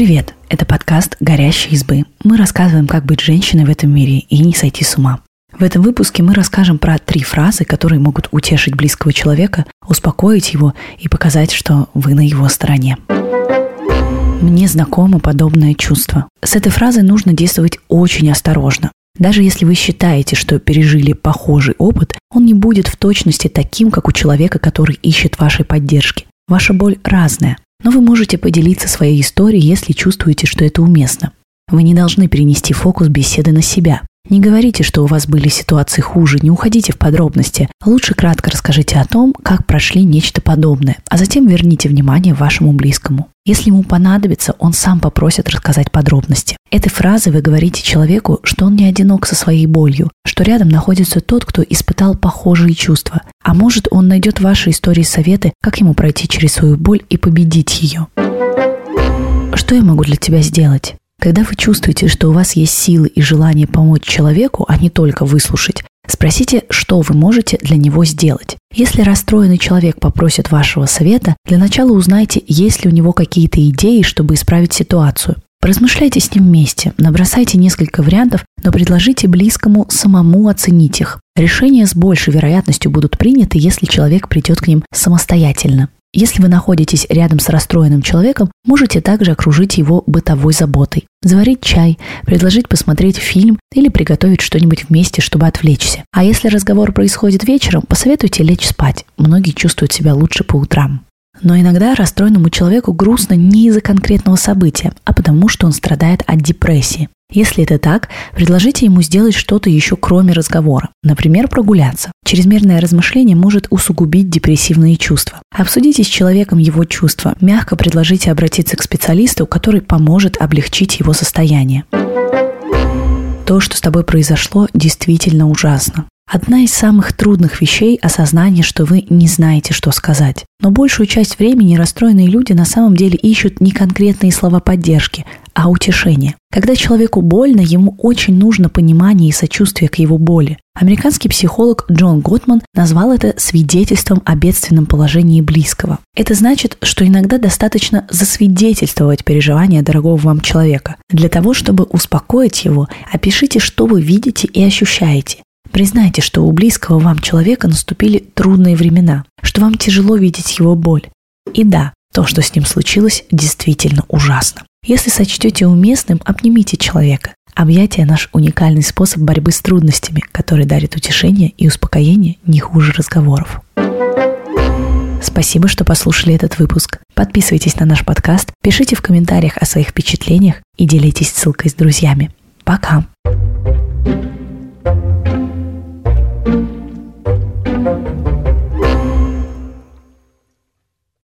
Привет! Это подкаст «Горящие избы». Мы рассказываем, как быть женщиной в этом мире и не сойти с ума. В этом выпуске мы расскажем про три фразы, которые могут утешить близкого человека, успокоить его и показать, что вы на его стороне. Мне знакомо подобное чувство. С этой фразой нужно действовать очень осторожно. Даже если вы считаете, что пережили похожий опыт, он не будет в точности таким, как у человека, который ищет вашей поддержки. Ваша боль разная, но вы можете поделиться своей историей, если чувствуете, что это уместно. Вы не должны перенести фокус беседы на себя. Не говорите, что у вас были ситуации хуже, не уходите в подробности. Лучше кратко расскажите о том, как прошли нечто подобное, а затем верните внимание вашему близкому. Если ему понадобится, он сам попросит рассказать подробности. Этой фразой вы говорите человеку, что он не одинок со своей болью, что рядом находится тот, кто испытал похожие чувства. А может, он найдет в вашей истории советы, как ему пройти через свою боль и победить ее. Что я могу для тебя сделать? Когда вы чувствуете, что у вас есть силы и желание помочь человеку, а не только выслушать, спросите, что вы можете для него сделать. Если расстроенный человек попросит вашего совета, для начала узнайте, есть ли у него какие-то идеи, чтобы исправить ситуацию. Поразмышляйте с ним вместе, набросайте несколько вариантов, но предложите близкому самому оценить их. Решения с большей вероятностью будут приняты, если человек придет к ним самостоятельно. Если вы находитесь рядом с расстроенным человеком, можете также окружить его бытовой заботой. Заварить чай, предложить посмотреть фильм или приготовить что-нибудь вместе, чтобы отвлечься. А если разговор происходит вечером, посоветуйте лечь спать. Многие чувствуют себя лучше по утрам. Но иногда расстроенному человеку грустно не из-за конкретного события, а потому что он страдает от депрессии. Если это так, предложите ему сделать что-то еще кроме разговора. Например, прогуляться. Чрезмерное размышление может усугубить депрессивные чувства. Обсудите с человеком его чувства. Мягко предложите обратиться к специалисту, который поможет облегчить его состояние. То, что с тобой произошло, действительно ужасно. Одна из самых трудных вещей – осознание, что вы не знаете, что сказать. Но большую часть времени расстроенные люди на самом деле ищут не конкретные слова поддержки, а утешение. Когда человеку больно, ему очень нужно понимание и сочувствие к его боли. Американский психолог Джон Готман назвал это свидетельством о бедственном положении близкого. Это значит, что иногда достаточно засвидетельствовать переживания дорогого вам человека. Для того, чтобы успокоить его, опишите, что вы видите и ощущаете. Признайте, что у близкого вам человека наступили трудные времена, что вам тяжело видеть его боль. И да, то, что с ним случилось, действительно ужасно. Если сочтете уместным, обнимите человека. Объятие – наш уникальный способ борьбы с трудностями, который дарит утешение и успокоение не хуже разговоров. Спасибо, что послушали этот выпуск. Подписывайтесь на наш подкаст, пишите в комментариях о своих впечатлениях и делитесь ссылкой с друзьями. Пока!